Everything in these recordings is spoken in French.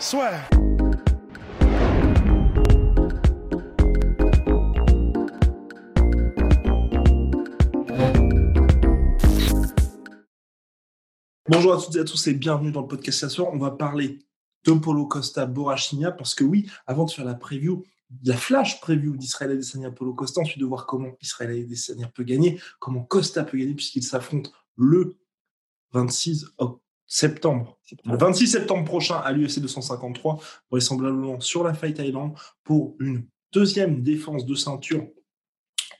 Soit. Bonjour à toutes et à tous et bienvenue dans le podcast ce soir. On va parler de Polo Costa Borachinia parce que oui, avant de faire la preview, la flash preview d'Israël Adesanya Polo Costa, ensuite de voir comment Israël Adesanya peut gagner, comment Costa peut gagner puisqu'il s'affronte le 26 septembre. Le 26 septembre prochain à l'UFC 253, vraisemblablement sur la Fight Island pour une deuxième défense de ceinture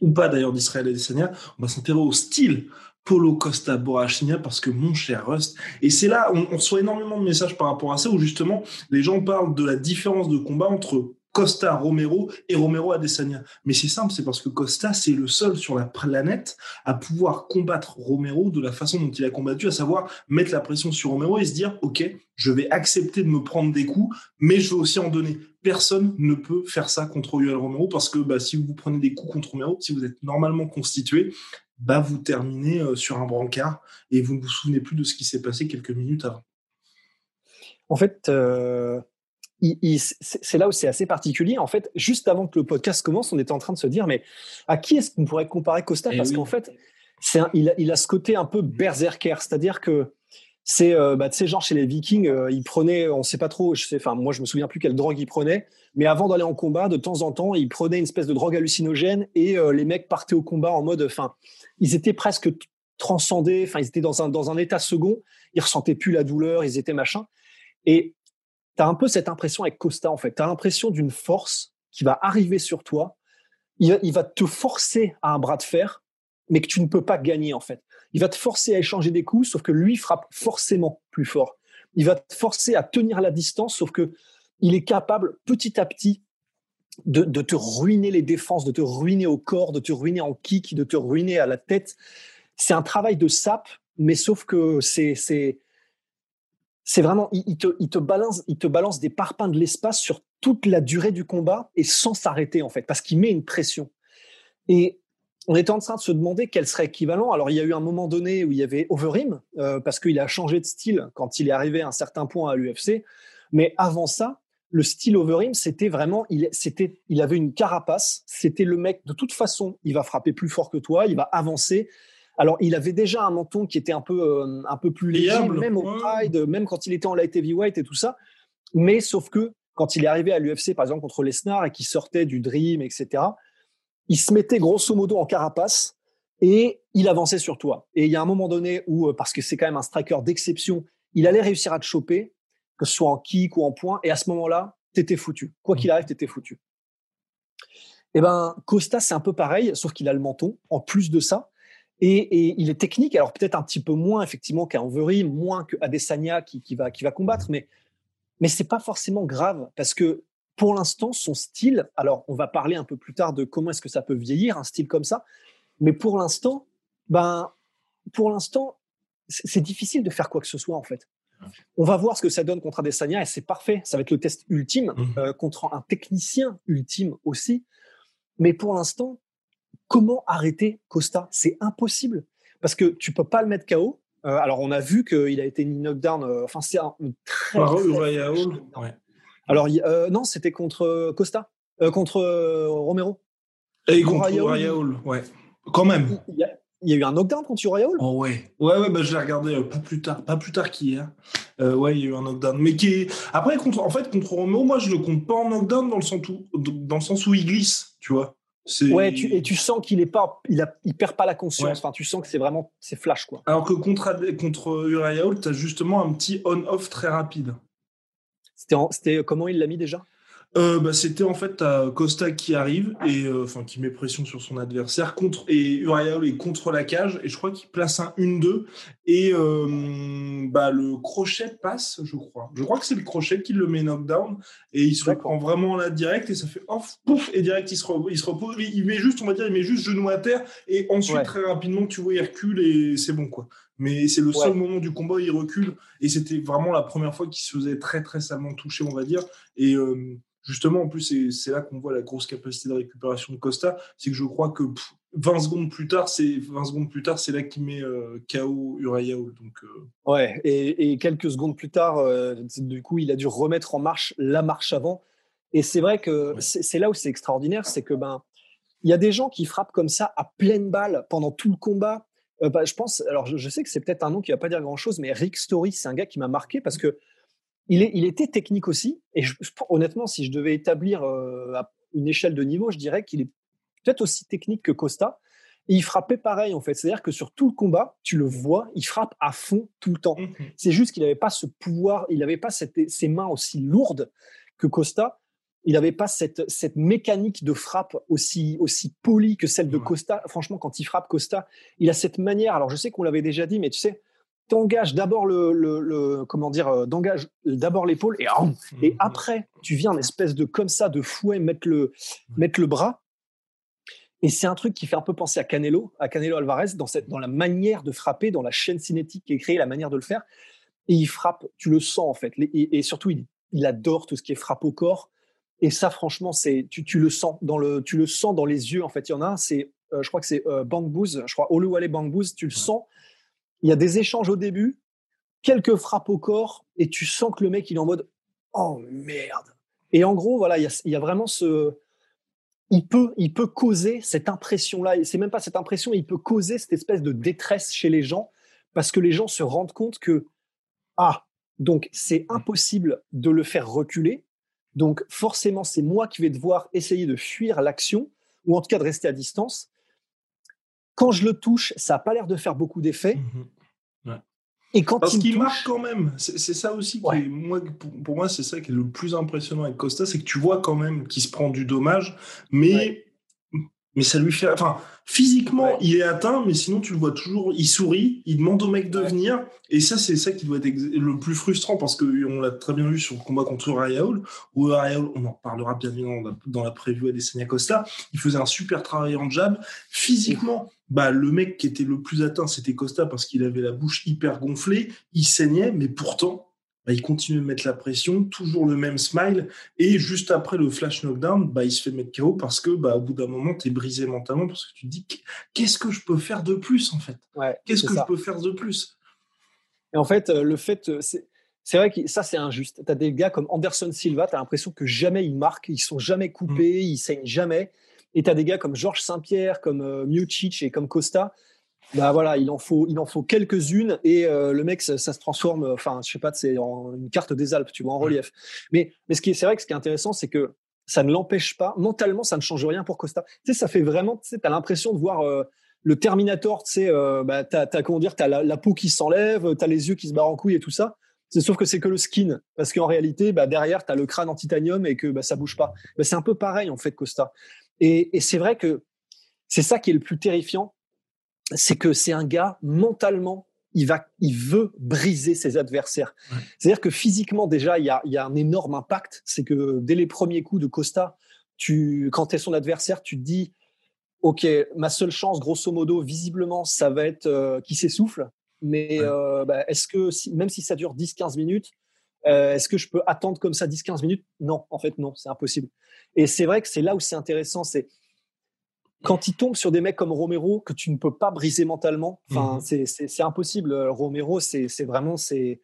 ou pas d'ailleurs d'Israël Adesanya. On va s'intéresser au style Polo Costa Borachinia parce que mon cher Rust, et c'est là, on, on reçoit énormément de messages par rapport à ça où justement les gens parlent de la différence de combat entre Costa Romero et Romero Adesanya. Mais c'est simple, c'est parce que Costa, c'est le seul sur la planète à pouvoir combattre Romero de la façon dont il a combattu, à savoir mettre la pression sur Romero et se dire, OK, je vais accepter de me prendre des coups, mais je vais aussi en donner. Personne ne peut faire ça contre Yoel Romero parce que bah, si vous prenez des coups contre Romero, si vous êtes normalement constitué, bah, vous terminez euh, sur un brancard et vous ne vous souvenez plus de ce qui s'est passé quelques minutes avant. En fait, euh, c'est là où c'est assez particulier. En fait, juste avant que le podcast commence, on était en train de se dire, mais à qui est-ce qu'on pourrait comparer Costa Eh Parce oui. qu'en fait, un- il, a, il a ce côté un peu berserker, c'est-à-dire que c'est, euh, bah, tu sais, genre chez les Vikings, euh, ils prenaient, on sait pas trop, je sais, enfin, moi je me souviens plus quelle drogue ils prenaient, mais avant d'aller en combat, de temps en temps, ils prenaient une espèce de drogue hallucinogène et euh, les mecs partaient au combat en mode, enfin, ils étaient presque transcendés, enfin, ils étaient dans un, dans un état second, ils ressentaient plus la douleur, ils étaient machin. Et tu as un peu cette impression avec Costa, en fait. Tu as l'impression d'une force qui va arriver sur toi. Il, va- te forcer à un bras de fer, mais que tu ne peux pas gagner, en fait. Il va te forcer à échanger des coups, sauf que lui frappe forcément plus fort. Il va te forcer à tenir la distance, sauf que il est capable, petit à petit, de, de te ruiner les défenses, de te ruiner au corps, de te ruiner en kick, de te ruiner à la tête. C'est un travail de sape, mais sauf que c'est, c'est, vraiment, il, il te, il, te balance, il te balance des parpaings de l'espace sur toute la durée du combat et sans s'arrêter, en fait, parce qu'il met une pression. Et on était en train de se demander quel serait équivalent. Alors, il y a eu un moment donné où il y avait Overeem, euh, parce qu'il a changé de style quand il est arrivé à un certain point à l'UFC. Mais avant ça, le style Overeem, c'était vraiment, il, c'était, il avait une carapace. C'était le mec, de toute façon, il va frapper plus fort que toi, il va avancer. Alors, il avait déjà un menton qui était un peu, euh, un peu plus léger, même au. Pride, même quand il était en light heavyweight et tout ça. Mais sauf que quand il est arrivé à l'UFC, par exemple, contre Lesnar et qu'il sortait du Dream, etc., il se mettait grosso modo en carapace et il avançait sur toi. Et il y a un moment donné où, euh, parce que c'est quand même un striker d'exception, il allait réussir à te choper, que ce soit en kick ou en point, et à ce moment-là, t'étais foutu. Quoi qu'il arrive, t'étais foutu. Eh ben, Costa, c'est un peu pareil, sauf qu'il a le menton, en plus de ça. Et, et il est technique, alors peut-être un petit peu moins effectivement qu'à Overeem, moins que Adesanya qui, qui, va, qui va combattre, mais, mais c'est pas forcément grave parce que pour l'instant, son style, alors on va parler un peu plus tard de comment est-ce que ça peut vieillir, un style comme ça, mais pour l'instant, ben, pour l'instant, c'est c'est difficile de faire quoi que ce soit en fait. On va voir ce que ça donne contre Adesanya et c'est parfait, ça va être le test ultime Mhm. euh, contre un technicien ultime aussi. Mais pour l'instant, comment arrêter Costa? C'est impossible parce que tu peux pas le mettre KO. Euh, alors on a vu qu'il a été mis knockdown. euh, Enfin c'est un très, Par. Ouais. Alors euh, non, c'était contre Costa, contre Romero. Et contre Hall, ouais. Quand même. Il y, a, il y a eu un knockdown contre Uriah Hall? Oh ouais. Ouais, ouais, bah, je l'ai regardé euh, pas plus tard, pas plus tard qu'hier. Euh, ouais, il y a eu un knockdown. Mais qui est... Après, contre, en fait, contre Romero, moi, je le compte pas en knockdown dans le sens où, dans le sens où il glisse, tu vois. Ouais, tu, et tu sens qu'il est pas, il, a, il perd pas la conscience. Ouais. Enfin, tu sens que c'est vraiment, c'est flash quoi. Alors que contre, contre Uriah Hall, tu as justement un petit on-off très rapide. C'était comment il l'a mis déjà? Euh, bah, C'était en fait Costa qui arrive et euh, enfin qui met pression sur son adversaire contre et Uriah est contre la cage et je crois qu'il place un 1-2 et euh, bah, le crochet passe, je crois. Je crois que c'est le crochet qui le met knockdown et il se reprend vraiment là direct et ça fait off, pouf et direct il se, il se repose. Il met juste, on va dire, il met juste genou à terre et ensuite très rapidement tu vois il recule et c'est bon quoi. Mais c'est le seul moment du combat où il recule. Et c'était vraiment la première fois qu'il se faisait très très salement toucher on va dire. Et justement, en plus, c'est là qu'on voit la grosse capacité de récupération de Costa, c'est que je crois que 20 secondes plus tard, c'est 20 secondes plus tard, c'est là qu'il met euh, KO Uriah Donc euh, ouais, et, quelques secondes plus tard, euh, du coup, il a dû remettre en marche la marche avant. Et c'est vrai que c'est là où c'est extraordinaire, c'est que ben il y a des gens qui frappent comme ça à pleine balle pendant tout le combat. Bah, je pense, alors je, sais que c'est peut-être un nom qui va pas dire grand chose, mais Rick Story, c'est un gars qui m'a marqué parce que il, était technique aussi. Et honnêtement, si je devais établir euh, une échelle de niveau, je dirais qu'il est peut-être aussi technique que Costa. Et il frappait pareil, en fait. C'est-à-dire que sur tout le combat, tu le vois, il frappe à fond tout le temps. Mmh C'est juste qu'il n'avait pas ce pouvoir, il n'avait pas cette, ses mains aussi lourdes que Costa. Il n'avait pas cette, cette mécanique de frappe aussi, aussi polie que celle de Costa. Franchement, quand il frappe Costa, il a cette manière. Alors, je sais qu'on l'avait déjà dit, mais tu sais, t'engages d'abord le, comment dire, euh, d'engage d'abord l'épaule et, et après tu viens en espèce de comme ça de fouet mettre le mettre le bras. Et c'est un truc qui fait un peu penser à Canelo, à Canelo Alvarez dans cette dans la manière de frapper, dans la chaîne cinétique qui est créée, la manière de le faire. Et il frappe, tu le sens en fait. Et, surtout il, il adore tout ce qui est frappe au corps. Et ça, franchement, c'est tu, tu, le sens dans le tu le sens dans les yeux. En fait, il y en a un, c'est euh, je crois que c'est euh, Bang je crois Oluwale Bang tu le sens il y a des échanges au début, quelques frappes au corps, et tu sens que le mec, il est en mode Oh merde. Et en gros, voilà, il y a, vraiment ce. Il peut, il peut causer cette impression-là, c'est même pas cette impression, il peut causer cette espèce de détresse chez les gens, parce que les gens se rendent compte que, ah, donc c'est impossible de le faire reculer, donc forcément c'est moi qui vais devoir essayer de fuir l'action, ou en tout cas de rester à distance, quand je le touche, ça n'a pas l'air de faire beaucoup d'effet. Mmh Et quand Parce qu'il marque quand même. C'est ça aussi qui moi, pour, moi, c'est ça qui est le plus impressionnant avec Costa, c'est que tu vois quand même qu'il se prend du dommage, mais mais ça lui fait. Enfin, physiquement, il est atteint, mais sinon, tu le vois toujours, il sourit, il demande au mec de venir. Et ça, c'est ça qui doit être le plus frustrant parce qu'on l'a très bien vu sur le combat contre Rayaul, où Rayaul, on en parlera bien évidemment dans la preview à Desenia Costa, il faisait un super travail en jab. Physiquement, bah, le mec qui était le plus atteint, c'était Costa parce qu'il avait la bouche hyper gonflée, il saignait, mais pourtant, bah, il continue de mettre la pression, toujours le même smile, et juste après le flash knockdown, bah, il se fait mettre KO parce que bah, au bout d'un moment, tu es brisé mentalement parce que tu te dis qu'est-ce que je peux faire de plus en fait? Qu'est-ce que je peux faire de plus? Et en fait, euh, le fait, euh, c'est vrai que ça c'est injuste. Tu as des gars comme Anderson Silva, tu as l'impression que jamais ils marquent, ils sont jamais coupés, mm. ils saignent jamais. Et tu as des gars comme Georges Saint-Pierre, comme euh, et comme Costa, bah voilà, il en faut, il en faut quelques-unes et euh, le mec, ça, se transforme, enfin, je sais pas, c'est en une carte des Alpes, tu vois, en relief. Mais, mais ce qui est, c'est vrai que ce qui est intéressant, c'est que ça ne l'empêche pas, mentalement, ça ne change rien pour Costa. Tu sais, ça fait vraiment, tu sais, t'as l'impression de voir euh, le Terminator, tu sais, euh, bah, t'as, t'as, comment dire, t'as la, la peau qui s'enlève, t'as les yeux qui se barrent en couille et tout ça. C'est sauf que c'est que le skin, parce qu'en réalité, bah, derrière, t'as le crâne en titanium et que bah, ça bouge pas. Bah, c'est un peu pareil en fait, Costa. Et, et c'est vrai que c'est ça qui est le plus terrifiant, c'est que c'est un gars mentalement il va, il veut briser ses adversaires. C'est-à-dire que physiquement déjà, il y a, il y a un énorme impact. C'est que dès les premiers coups de Costa, tu, quand tu es son adversaire, tu te dis, ok, ma seule chance, grosso modo, visiblement, ça va être euh, qu'il s'essouffle. Mais euh, bah, est-ce que même si ça dure 10-15 minutes, euh, est-ce que je peux attendre comme ça 10-15 minutes? Non, en fait, non, c'est impossible. Et c'est vrai que c'est là où c'est intéressant. C'est quand il tombe sur des mecs comme Romero que tu ne peux pas briser mentalement, enfin, mhm. c'est impossible. Romero, c'est vraiment c'est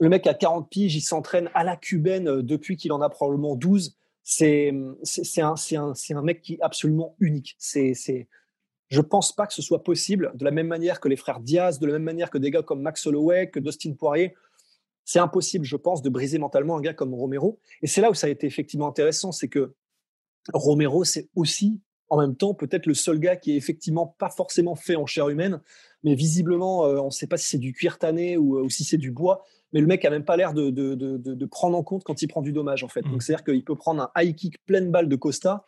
le mec à 40 piges, il s'entraîne à la cubaine euh, depuis qu'il en a probablement 12. C'est un, un, un mec qui est absolument unique. C'est je pense pas que ce soit possible de la même manière que les frères Diaz, de la même manière que des gars comme Max Holloway, que Dustin Poirier. C'est impossible, je pense, de briser mentalement un gars comme Romero. Et c'est là où ça a été effectivement intéressant, c'est que Romero, c'est aussi en même temps peut-être le seul gars qui est effectivement pas forcément fait en chair humaine, mais visiblement, euh, on ne sait pas si c'est du cuir tanné ou, euh, si c'est du bois, mais le mec a même pas l'air de, de, de, de, prendre en compte quand il prend du dommage, en fait. Donc, mm. c'est-à-dire qu'il peut prendre un high kick pleine balle de Costa,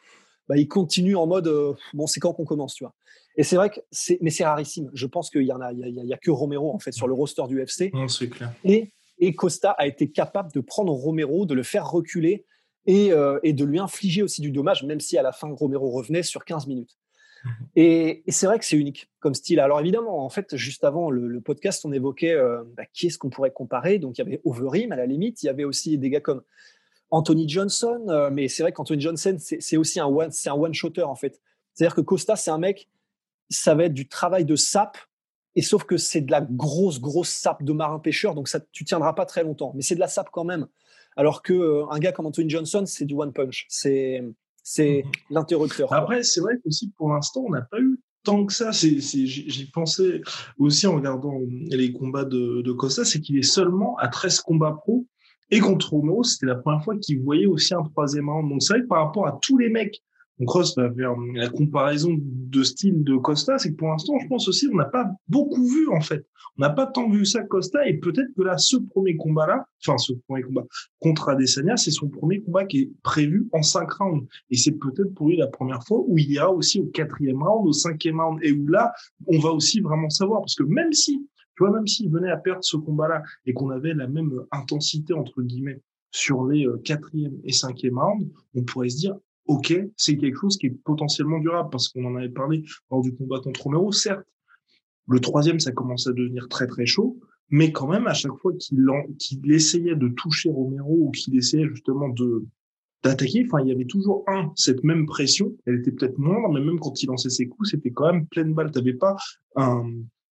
bah, il continue en mode euh, bon, c'est quand qu'on commence, tu vois. Et c'est vrai que c'est, mais c'est rarissime. Je pense qu'il y en a, il y, a, que Romero en fait sur le roster du FC. c'est clair. Et, et Costa a été capable de prendre Romero, de le faire reculer et, euh, et de lui infliger aussi du dommage, même si à la fin Romero revenait sur 15 minutes. Et, c'est vrai que c'est unique comme style. Alors évidemment, en fait, juste avant le, podcast, on évoquait euh, bah, qui est-ce qu'on pourrait comparer. Donc il y avait Overeem à la limite, il y avait aussi des gars comme Anthony Johnson, euh, mais c'est vrai qu'Anthony Johnson, c'est aussi un one, c'est un one-shotter en fait. C'est-à-dire que Costa, c'est un mec, ça va être du travail de sap, et sauf que c'est de la grosse, grosse sap de marin pêcheur, donc ça, tu tiendras pas très longtemps. Mais c'est de la sap quand même. Alors que euh, un gars comme Anthony Johnson, c'est du one punch. C'est c'est mhm. l'interrupteur. Après, c'est vrai qu'aussi pour l'instant, on n'a pas eu tant que ça. J'y pensais aussi en regardant les combats de, de Costa, c'est qu'il est seulement à 13 combats pro. Et contre Romero, c'était la première fois qu'il voyait aussi un troisième round. Donc c'est vrai que par rapport à tous les mecs Cross va faire la comparaison de style de Costa, c'est que pour l'instant, je pense aussi, on n'a pas beaucoup vu en fait. On n'a pas tant vu ça Costa, et peut-être que là, ce premier combat-là, enfin ce premier combat contre Adesanya, c'est son premier combat qui est prévu en cinq rounds, et c'est peut-être pour lui la première fois où il ira aussi au quatrième round, au cinquième round, et où là, on va aussi vraiment savoir, parce que même si, tu vois, même s'il venait à perdre ce combat-là et qu'on avait la même intensité entre guillemets sur les euh, quatrième et cinquième rounds, on pourrait se dire ok, c'est quelque chose qui est potentiellement durable parce qu'on en avait parlé lors du combat contre Romero. Certes, le troisième, ça commence à devenir très très chaud, mais quand même, à chaque fois qu'il essayait de toucher Romero ou qu'il essayait justement d'attaquer, enfin, il y avait toujours un, cette même pression, elle était peut-être moindre, mais même quand il lançait ses coups, c'était quand même pleine balle. T'avais pas un,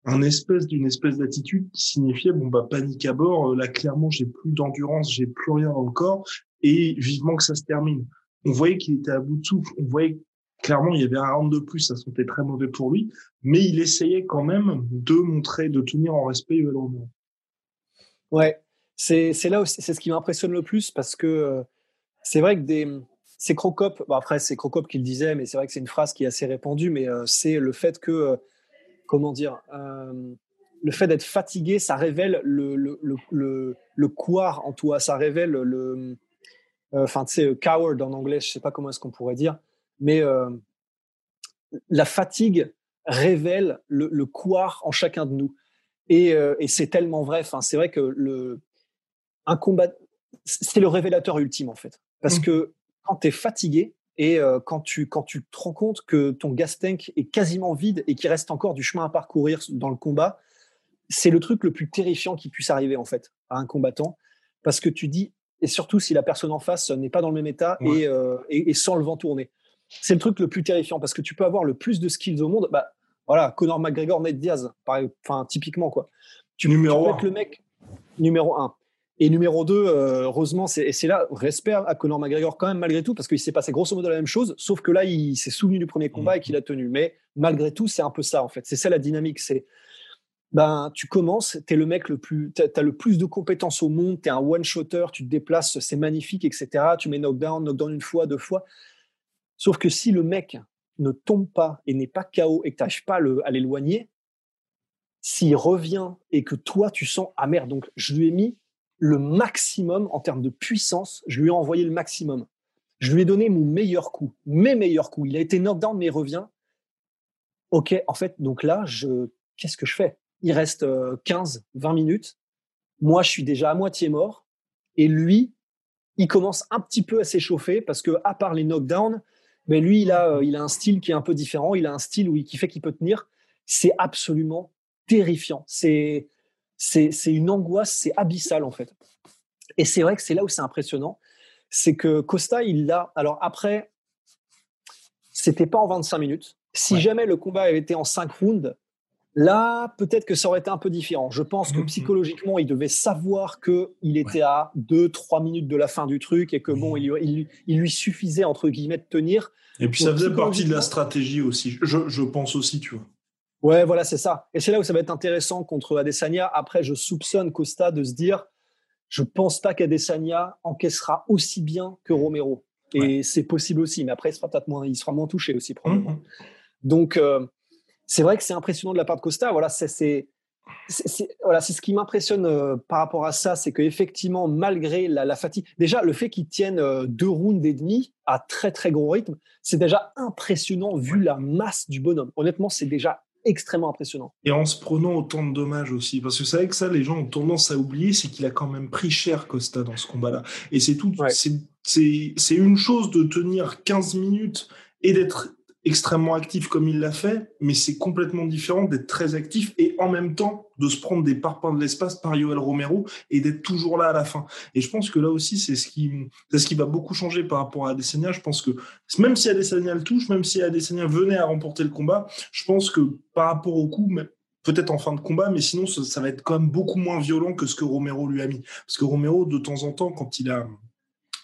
un espèce d'une espèce d'attitude qui signifiait bon bah panique à bord, là clairement j'ai plus d'endurance, j'ai plus rien dans le corps et vivement que ça se termine on voyait qu'il était à bout de souffle. On voyait clairement il y avait un round de plus, ça sentait très mauvais pour lui, mais il essayait quand même de montrer, de tenir en respect Yoel Romero. Ouais, c'est là aussi, c'est ce qui m'impressionne le plus parce que euh, c'est vrai que des c'est Crocop, bon après c'est Crocop qui le disait, mais c'est vrai que c'est une phrase qui est assez répandue, mais euh, c'est le fait que euh, comment dire le fait d'être fatigué, ça révèle le, le, le, le, le en toi, ça révèle le, enfin, tu sais, euh, coward en anglais, je sais pas comment est-ce qu'on pourrait dire, mais euh, la fatigue révèle le, le en chacun de nous. Et, et c'est tellement vrai. Enfin, c'est vrai que le, un combat, c'est le révélateur ultime en fait. Parce mmh. que quand tu es fatigué et quand, tu, quand tu te rends compte que ton gas tank est quasiment vide et qu'il reste encore du chemin à parcourir dans le combat, c'est le truc le plus terrifiant qui puisse arriver en fait à un combattant. Parce que tu dis, et surtout si la personne en face n'est pas dans le même état euh, et, et, sans le vent tourner. C'est le truc le plus terrifiant parce que tu peux avoir le plus de skills au monde. Bah, voilà, Conor McGregor, Ned Diaz, enfin, typiquement, quoi. Tu, numéro peux être le mec numéro un. Et numéro 2, euh, heureusement, c'est, c'est là, respect à Conor McGregor quand même, malgré tout, parce qu'il s'est passé grosso modo la même chose, sauf que là, il s'est souvenu du premier combat et qu'il a tenu. Mais malgré tout, c'est un peu ça, en fait. C'est ça la dynamique. C'est ben, tu commences, tu es le mec le plus, tu as, le plus de compétences au monde, tu es un one-shotter, tu te déplaces, c'est magnifique, etc. Tu mets knockdown, knockdown une fois, deux fois. Sauf que si le mec ne tombe pas et n'est pas KO et que tu n'arrives pas à l'éloigner, s'il revient et que toi, tu sens, ah merde, donc je lui ai mis le maximum en termes de puissance, je lui ai envoyé le maximum. Je lui ai donné mon meilleur coup, mes meilleurs coups. Il a été knockdown, mais il revient. Ok, en fait, donc là, je, qu'est-ce que je fais? Il reste 15, euh, 20 minutes. Moi, je suis déjà à moitié mort. Et lui, il commence un petit peu à s'échauffer parce que, à part les knockdowns, mais lui, il a, euh, il a un style qui est un peu différent. Il a un style où, qui fait qu'il peut tenir. C'est absolument terrifiant. C'est, c'est, c'est une angoisse, c'est abyssal en fait. Et c'est vrai que c'est là où c'est impressionnant. C'est que Costa, il l'a. Alors après, c'était pas en 25 minutes. Si jamais le combat avait été en 5 rounds, Là, peut-être que ça aurait été un peu différent. Je pense que mhm. psychologiquement, il devait savoir qu'il était à 2-3 minutes de la fin du truc et que bon, il, lui suffisait, entre guillemets, de tenir. Et puis ça faisait partie de la stratégie aussi. Je, pense aussi, tu vois. Ouais, voilà, c'est ça. Et c'est là où ça va être intéressant contre Adesanya. Après, je soupçonne Costa de se dire, je pense pas qu'Adesanya encaissera aussi bien que Romero. Et c'est possible aussi, mais après, il sera peut-être moins, il sera moins touché aussi probablement. Donc, euh, c'est vrai que c'est impressionnant de la part de Costa. Voilà, c'est voilà, c'est ce qui m'impressionne euh, par rapport à ça, c'est qu'effectivement, malgré la, fatigue, déjà le fait qu'ils tiennent euh, deux rounds et demi à très très gros rythme, c'est déjà impressionnant vu la masse du bonhomme. Honnêtement, c'est déjà extrêmement impressionnant. Et en se prenant autant de dommages aussi, parce que c'est vrai que ça, les gens ont tendance à oublier, c'est qu'il a quand même pris cher Costa dans ce combat-là. Et c'est tout, c'est une chose de tenir 15 minutes et d'être extrêmement actif comme il l'a fait, mais c'est complètement différent d'être très actif et en même temps de se prendre des parpaings de l'espace par Yoel Romero et d'être toujours là à la fin. Et je pense que là aussi, c'est ce qui, c'est ce qui va beaucoup changer par rapport à Adesanya. Je pense que même si Adesanya le touche, même si Adesanya venait à remporter le combat, je pense que par rapport au coup, peut-être en fin de combat, mais sinon, ça, ça va être quand même beaucoup moins violent que ce que Romero lui a mis. Parce que Romero, de temps en temps, quand il a,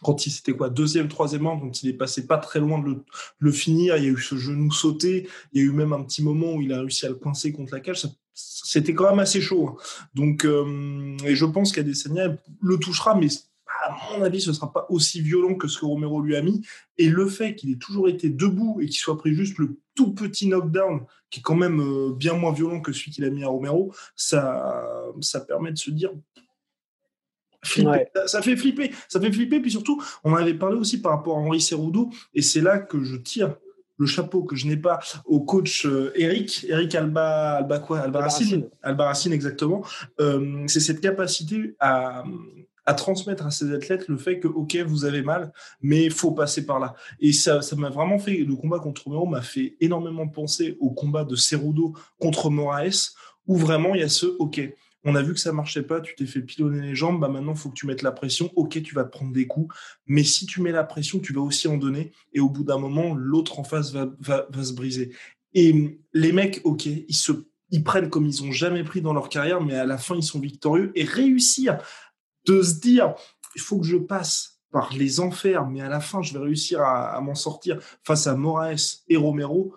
quand il c'était quoi deuxième troisième round quand il est passé pas très loin de le, finir il y a eu ce genou sauté il y a eu même un petit moment où il a réussi à le coincer contre la cage c'était quand même assez chaud hein. donc euh, et je pense qu'Adesanya le touchera mais à mon avis ce sera pas aussi violent que ce que Romero lui a mis et le fait qu'il ait toujours été debout et qu'il soit pris juste le tout petit knockdown qui est quand même euh, bien moins violent que celui qu'il a mis à Romero ça ça permet de se dire ça fait flipper. Ça fait flipper. Puis surtout, on en avait parlé aussi par rapport à Henri Cerudo. Et c'est là que je tire le chapeau que je n'ai pas au coach euh, Eric, Eric Alba, Alba quoi, Alba Racine, Alba Racine exactement. Euh, c'est cette capacité à, à transmettre à ses athlètes le fait que ok vous avez mal, mais il faut passer par là. Et ça, ça m'a vraiment fait le combat contre Romero m'a fait énormément penser au combat de Cerudo contre Moraes, où vraiment il y a ce ok on a vu que ça marchait pas, tu t'es fait pilonner les jambes, bah maintenant faut que tu mettes la pression. Ok, tu vas prendre des coups, mais si tu mets la pression, tu vas aussi en donner, et au bout d'un moment, l'autre en face va, se briser. Et les mecs, ok, ils se ils prennent comme ils ont jamais pris dans leur carrière, mais à la fin ils sont victorieux et réussir de se dire il faut que je passe par les enfers, mais à la fin je vais réussir à, à m'en sortir face à Moraes et Romero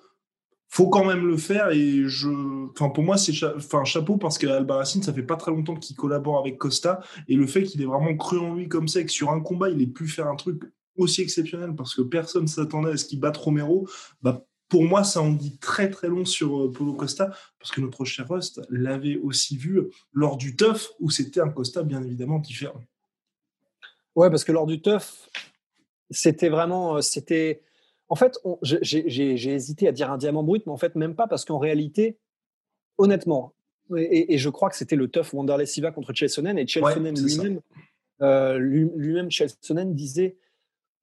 faut quand même le faire et je enfin pour moi c'est enfin chapeau parce qu'Albaracine ça fait pas très longtemps qu'il collabore avec Costa et le fait qu'il ait vraiment cru en lui comme ça et que sur un combat il ait pu faire un truc aussi exceptionnel parce que personne s'attendait à ce qu'il batte Romero bah pour moi, ça en dit très très long sur euh, Polo Costa, parce que notre cher Rust l'avait aussi vu lors du TUF, où c'était un Costa bien évidemment différent. Ouais, parce que lors du TUF, c'était vraiment, euh, c'était, en fait, j'ai hésité à dire un diamant brut, mais en fait, même pas, parce qu'en réalité, honnêtement, et, je crois que c'était le tough Wanderless Siva contre Chelsonen, et Chelsonen lui-même, euh, lui-même, Chelsonen disait,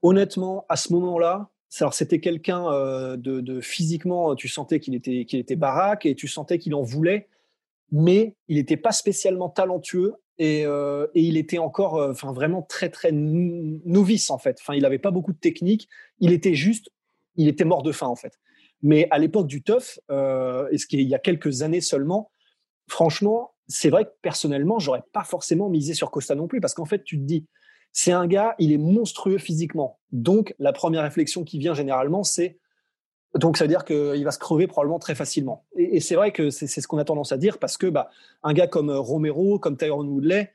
honnêtement, à ce moment-là, alors c'était quelqu'un euh, de, physiquement, tu sentais qu'il était, qu'il était baraque et tu sentais qu'il en voulait, mais il n'était pas spécialement talentueux euh, et, il était encore, enfin vraiment très très novice en fait. Enfin, il n'avait pas beaucoup de technique. Il était juste il était mort de faim en fait. Mais à l'époque du TUF, euh, et ce qui il y a quelques années seulement, franchement, c'est vrai que personnellement, j'aurais pas forcément misé sur Costa non plus, parce qu'en fait, tu te dis, c'est un gars, il est monstrueux physiquement. Donc, la première réflexion qui vient généralement, c'est donc ça veut dire qu'il va se crever probablement très facilement. Et, c'est vrai que c'est ce qu'on a tendance à dire parce que bah, un gars comme Romero, comme Tyrone Woodley,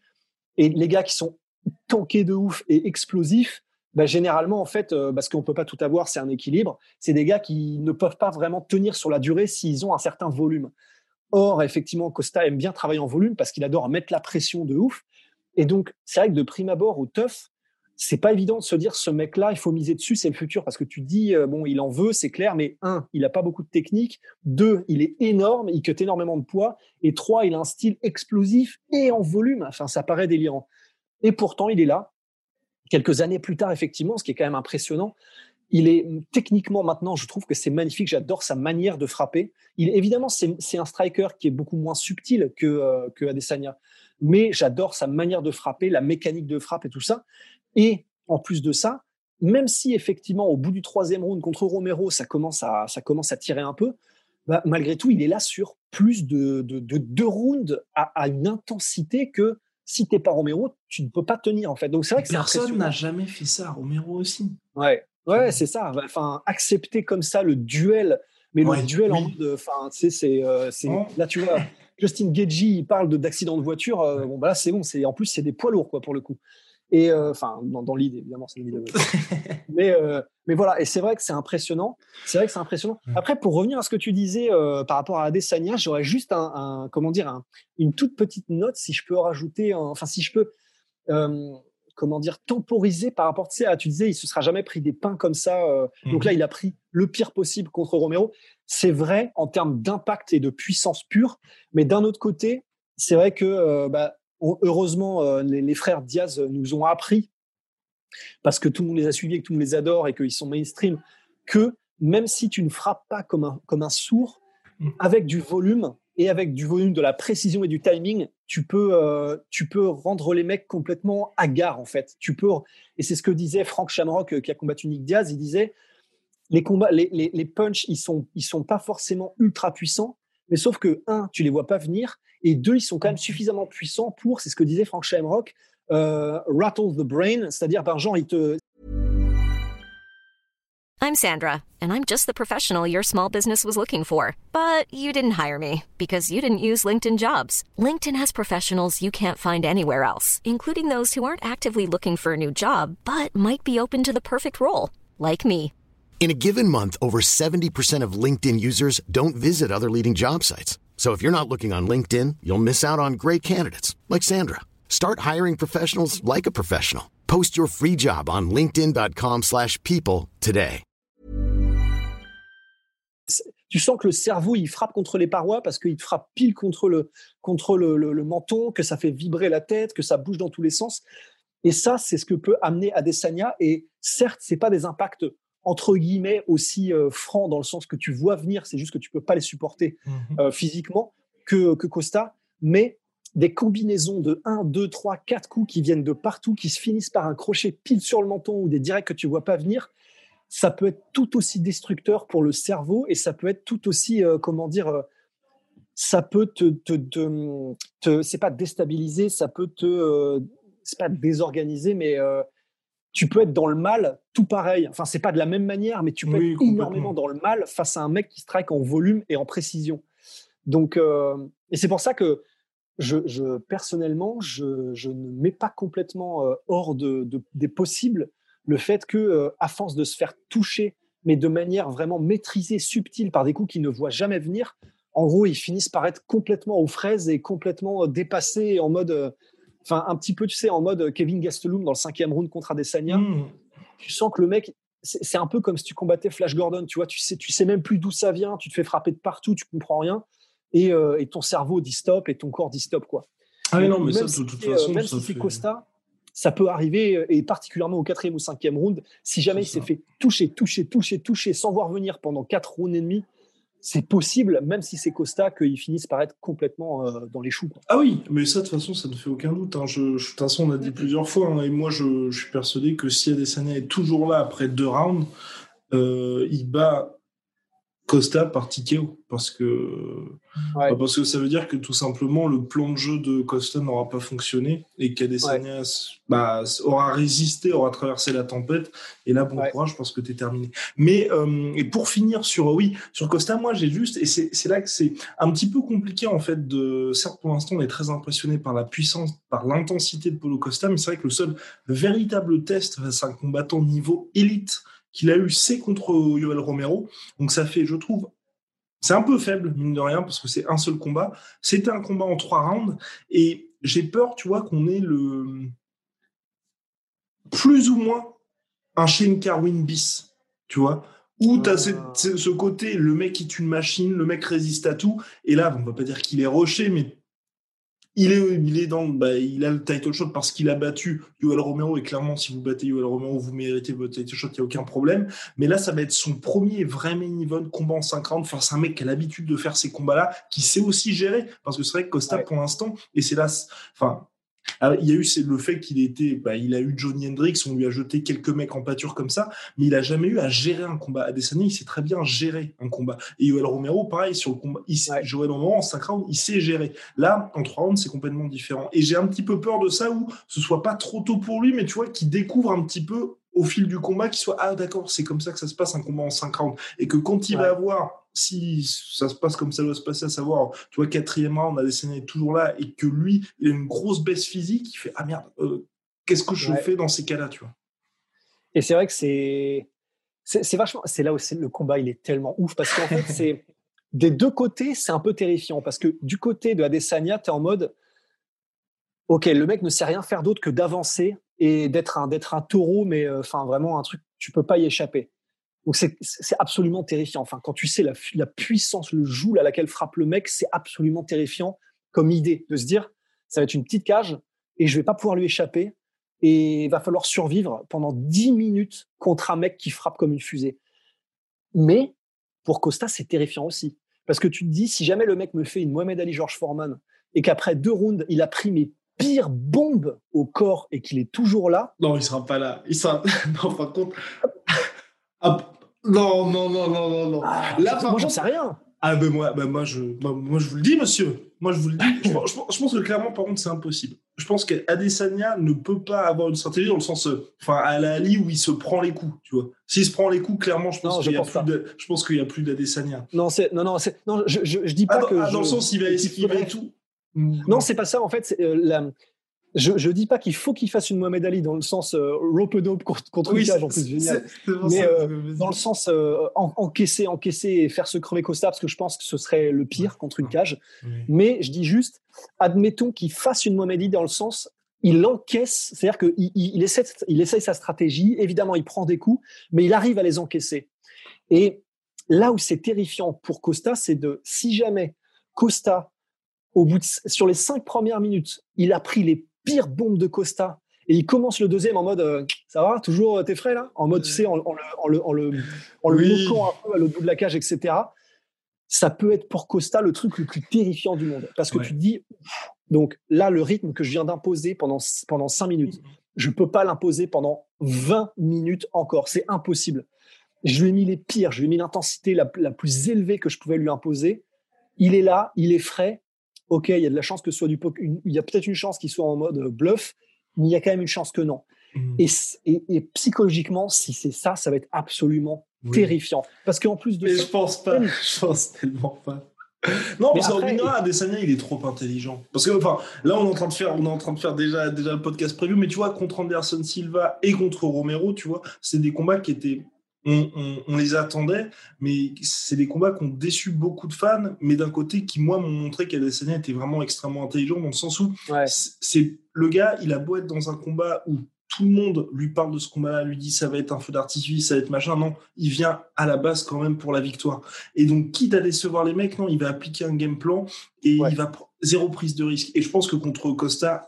et les gars qui sont tankés de ouf et explosifs, bah, généralement, en fait, euh, parce qu'on peut pas tout avoir, c'est un équilibre. C'est des gars qui ne peuvent pas vraiment tenir sur la durée s'ils ont un certain volume. Or, effectivement, Costa aime bien travailler en volume parce qu'il adore mettre la pression de ouf. Et donc, c'est vrai que de prime abord, au tough, c'est pas évident de se dire ce mec-là, il faut miser dessus, c'est le futur. Parce que tu dis, euh, bon, il en veut, c'est clair, mais un, il a pas beaucoup de technique. Deux, il est énorme, il cut énormément de poids. Et trois, il a un style explosif et en volume. Enfin, ça paraît délirant. Et pourtant, il est là quelques années plus tard, effectivement, ce qui est quand même impressionnant, il est techniquement maintenant, je trouve que c'est magnifique. J'adore sa manière de frapper. Il, évidemment, c'est un striker qui est beaucoup moins subtil que, euh, que Adesanya, mais j'adore sa manière de frapper, la mécanique de frappe et tout ça. Et en plus de ça, même si effectivement au bout du troisième round contre Romero, ça commence à, ça commence à tirer un peu, bah, malgré tout, il est là sur plus de, de, deux rounds à, à, une intensité que si t'es pas Romero, tu ne peux pas tenir en fait. Donc c'est vrai que personne n'a jamais fait ça. Romero aussi. Ouais, ouais, c'est ça. Enfin, accepter comme ça le duel, mais le duel en mode, enfin, tu sais, c'est, euh, oh. là tu vois. Justin Gagey, il parle d'accident de voiture. Euh, bon, bah là, c'est bon. C'est en plus, c'est des poids lourds, quoi, pour le coup. Et euh, enfin, dans, l'idée, évidemment, c'est une mais, euh, mais voilà, et c'est vrai que c'est impressionnant. C'est vrai que c'est impressionnant. Après, pour revenir à ce que tu disais euh, par rapport à Adesanya, j'aurais juste un, comment dire, une toute petite note, si je peux rajouter, enfin, si je peux, comment dire, temporiser par rapport tu sais, à, tu disais, il se sera jamais pris des pains comme ça. Donc là, il a pris le pire possible contre Romero. C'est vrai en termes d'impact et de puissance pure, mais d'un autre côté, c'est vrai que bah, heureusement, les, frères Diaz nous ont appris, parce que tout le monde les a suivis, que tout le monde les adore et qu'ils sont mainstream, que même si tu ne frappes pas comme un, comme un sourd, mm. avec du volume et avec du volume, de la précision et du timing, tu peux, euh, tu peux rendre les mecs complètement hagards, en fait. Tu peux, et c'est ce que disait Frank Shamrock, euh, qui a combattu Nick Diaz, il disait, les combats, les, les, les punchs, ils sont, ils sont pas forcément ultra puissants, mais sauf que, un, tu les vois pas venir, Et deux, ils sont quand même suffisamment puissants pour, c'est ce que disait Frank Shamrock, euh, rattle the brain, c'est-à-dire, par genre, ils te. I'm Sandra, and I'm just the professional your small business was looking for. But you didn't hire me because you didn't use LinkedIn jobs. LinkedIn has professionals you can't find anywhere else, including those who aren't actively looking for a new job, but might be open to the perfect role, like me. In a given month, over 70% of LinkedIn users don't visit other leading job sites. So if you're not looking on LinkedIn, you'll miss out on great candidates like Sandra. Start hiring professionals like a professional. Post your free job on linkedin.com/people today. Tu sens que le cerveau il frappe contre les parois parce qu'il frappe pile contre le contre le, menton, que ça fait vibrer la tête, que ça bouge dans tous les sens. Et ça, c'est ce que peut amener Adesanya. Et certes, c'est pas des impacts entre guillemets aussi euh, franc dans le sens que tu vois venir, c'est juste que tu peux pas les supporter mhm. euh, physiquement que, que Costa, mais des combinaisons de 1, 2, 3, 4 coups qui viennent de partout, qui se finissent par un crochet pile sur le menton ou des directs que tu vois pas venir, ça peut être tout aussi destructeur pour le cerveau et ça peut être tout aussi, euh, comment dire, ça peut te, te, te, te c'est pas déstabiliser, ça peut te, c'est pas désorganiser, mais tu peux être dans le mal tout pareil. Enfin, c'est pas de la même manière, mais tu peux être énormément dans le mal face à un mec qui strike en volume et en précision. Donc, euh, et c'est pour ça que je, je personnellement, je, je, ne mets pas complètement euh, hors de, de, des possibles le fait que, euh, à force de se faire toucher, mais de manière vraiment maîtrisée, subtile, par des coups qu'il ne voit jamais venir, en gros, ils finissent par être complètement aux fraises et complètement dépassés en mode Enfin, un petit peu, tu sais, en mode Kevin Gastelum dans le cinquième round contre Adesanya. Hmm. Tu sens que le mec, c'est un peu comme si tu combattais Flash Gordon. Tu vois, tu sais, tu sais même plus d'où ça vient. Tu te fais frapper de partout, tu comprends rien. Et, euh, et ton cerveau dit stop et ton corps dit stop, quoi. Ah mais non, mais ça, de toute euh, façon, même si Costa, ça peut arriver, euh, et particulièrement au quatrième ou cinquième round, si jamais il s'est fait toucher, toucher, toucher, toucher, sans voir venir pendant quatre rounds et demi, c'est possible, même si c'est Costa, qu'ils finissent par être complètement euh, dans les choux. Ah oui, mais ça, de toute façon, ça ne fait aucun doute. Hein. Je, de toute façon, on a dit plusieurs fois, hein, et moi, je, suis persuadé que si Adesanya est toujours là après deux rounds, euh, il bat Costa par TKO parce que bah, parce que ça veut dire que tout simplement le plan de jeu de Costa n'aura pas fonctionné et qu'Adesanya bah, aura résisté, aura traversé la tempête. Et là bon courage parce que tu es terminé. Mais euh, et pour finir sur oui sur Costa, moi j'ai juste et c'est là que c'est un petit peu compliqué en fait de certes pour l'instant on est très impressionné par la puissance, par l'intensité de Polo Costa, mais c'est vrai que le seul véritable test c'est un combattant niveau élite qu'il a eu, c'est contre Yoel Romero. Donc ça fait, je trouve, c'est un peu faible, mine de rien, parce que c'est un seul combat. C'était un combat en trois rounds. Et j'ai peur, tu vois, qu'on ait le. plus ou moins un Shane Carwin bis, tu vois, où tu as ah. ce, côté, le mec est une machine, le mec résiste à tout. Et là, on va pas dire qu'il est rocher, mais il est, il est dans, bah, il a le title shot parce qu'il a battu Yoel Romero et clairement, si vous battez Yoel Romero, vous méritez votre title shot, il n'y a aucun problème. Mais là, ça va être son premier vrai main event combat en 5 rounds face à un mec qui a l'habitude de faire ces combats-là, qui sait aussi gérer. Parce que c'est vrai que Costa, pour l'instant, et c'est là, enfin, ah, il y a eu le fait qu'il était, bah, il a eu Johnny Hendrix, on lui a jeté quelques mecs en pâture comme ça, mais il a jamais eu à gérer un combat. Adesanya, il sait très bien gérer un combat. Et Yoel Romero, pareil, sur le combat, il sait, Joël Romero, en 5 rounds, il sait gérer. Là, en 3 rounds, c'est complètement différent. Et j'ai un petit peu peur de ça où ce soit pas trop tôt pour lui, mais tu vois, qu'il découvre un petit peu au fil du combat, qu'il soit, ah d'accord, c'est comme ça que ça se passe un combat en 5 rounds. Et que quand il va avoir si ça se passe comme ça doit se passer, à savoir, tu vois, quatrième round, on a des est toujours là, et que lui, il a une grosse baisse physique, il fait, ah merde, euh, qu'est-ce que je fais dans ces cas-là, tu vois? Et c'est vrai que c'est c'est vachement, c'est là où le combat il est tellement ouf parce qu'en fait c'est des deux côtés c'est un peu terrifiant parce que du côté de Adesanya tu es en mode ok le mec ne sait rien faire d'autre que d'avancer et d'être un taureau mais euh, enfin vraiment un truc tu peux pas y échapper donc c'est absolument terrifiant enfin quand tu sais la, la puissance le joule à laquelle frappe le mec c'est absolument terrifiant comme idée de se dire ça va être une petite cage et je vais pas pouvoir lui échapper et il va falloir survivre pendant 10 minutes contre un mec qui frappe comme une fusée. Mais pour Costa, c'est terrifiant aussi. Parce que tu te dis, si jamais le mec me fait une Mohamed Ali George Foreman et qu'après deux rounds, il a pris mes pires bombes au corps et qu'il est toujours là. Non, il sera pas là. Il sera. non, par contre. Ah, non, non, non, non, non, non. Ah, là, moi, j'en sais rien. Ah ben moi, ben moi, je, moi, je vous le dis, monsieur. Moi, je vous le dis. je, pense que clairement, par contre, c'est impossible. Je pense qu'Adesanya ne peut pas avoir une stratégie dans le sens, euh, enfin, à la Ali où il se prend les coups, tu vois. S'il se prend les coups, clairement, je pense qu'il y, a je y a plus d'Adesanya. Non, non, non, non, je, je, dis pas ah, que. Ah, dans le sens, il va esquiver tout. Non, c'est pas ça. En fait, euh, la, je ne dis pas qu'il faut qu'il fasse une Mohamed Ali dans le sens euh, rope dope contre une cage en plus génial, mais euh, dans le sens euh, encaisser, encaisser et faire se crever Costa parce que je pense que ce serait le pire contre une cage. Mais je dis juste, admettons qu'il fasse une Mohamed Ali dans le sens il encaisse, c'est-à-dire qu'il il, essaie, il essaie sa stratégie. Évidemment, il prend des coups, mais il arrive à les encaisser. Et là où c'est terrifiant pour Costa, c'est de si jamais Costa au bout de, sur les cinq premières minutes, il a pris les pire bombe de Costa. Et il commence le deuxième en mode euh, ça va toujours euh, t'es frais là? En mode tu sais en, le en le en le, en le un peu à l'autre bout de la cage etc ça peut être pour Costa le truc le plus terrifiant du monde. Parce que tu te dis donc là le rythme que je viens d'imposer pendant pendant cinq minutes je peux pas l'imposer pendant 20 minutes encore. C'est impossible. Je lui ai mis les pires je lui ai mis l'intensité la, la plus élevée que je pouvais lui imposer. Il est là il est frais ok, il y a de la chance que ce soit du il y a peut-être une chance qu'il soit en mode bluff, mais il y a quand même une chance que non. Hmm. Et, psychologiquement, si c'est ça, ça va être absolument terrifiant. Parce qu'en plus de mais je pense pas, je pense tellement pas. Non, parce qu'en Adesanya, il est trop intelligent. Parce que, enfin, là, on est en train de faire, on est en train de faire déjà, déjà le podcast prévu, mais tu vois, contre Anderson Silva et contre Romero, tu vois, c'est des combats qui étaient on, les attendait, mais c'est des combats qui ont déçu beaucoup de fans, mais d'un côté qui, moi, m'ont montré qu'Adesanya était vraiment extrêmement intelligent dans le sens où c'est le gars, il a beau être dans un combat où tout le monde lui parle de ce combat-là, lui dit ça va être un feu d'artifice, ça va être machin. Non, il vient à la base quand même pour la victoire. Et donc, quitte à décevoir les mecs, non, il va appliquer un game plan et il va zéro prise de risque. Et je pense que contre Costa,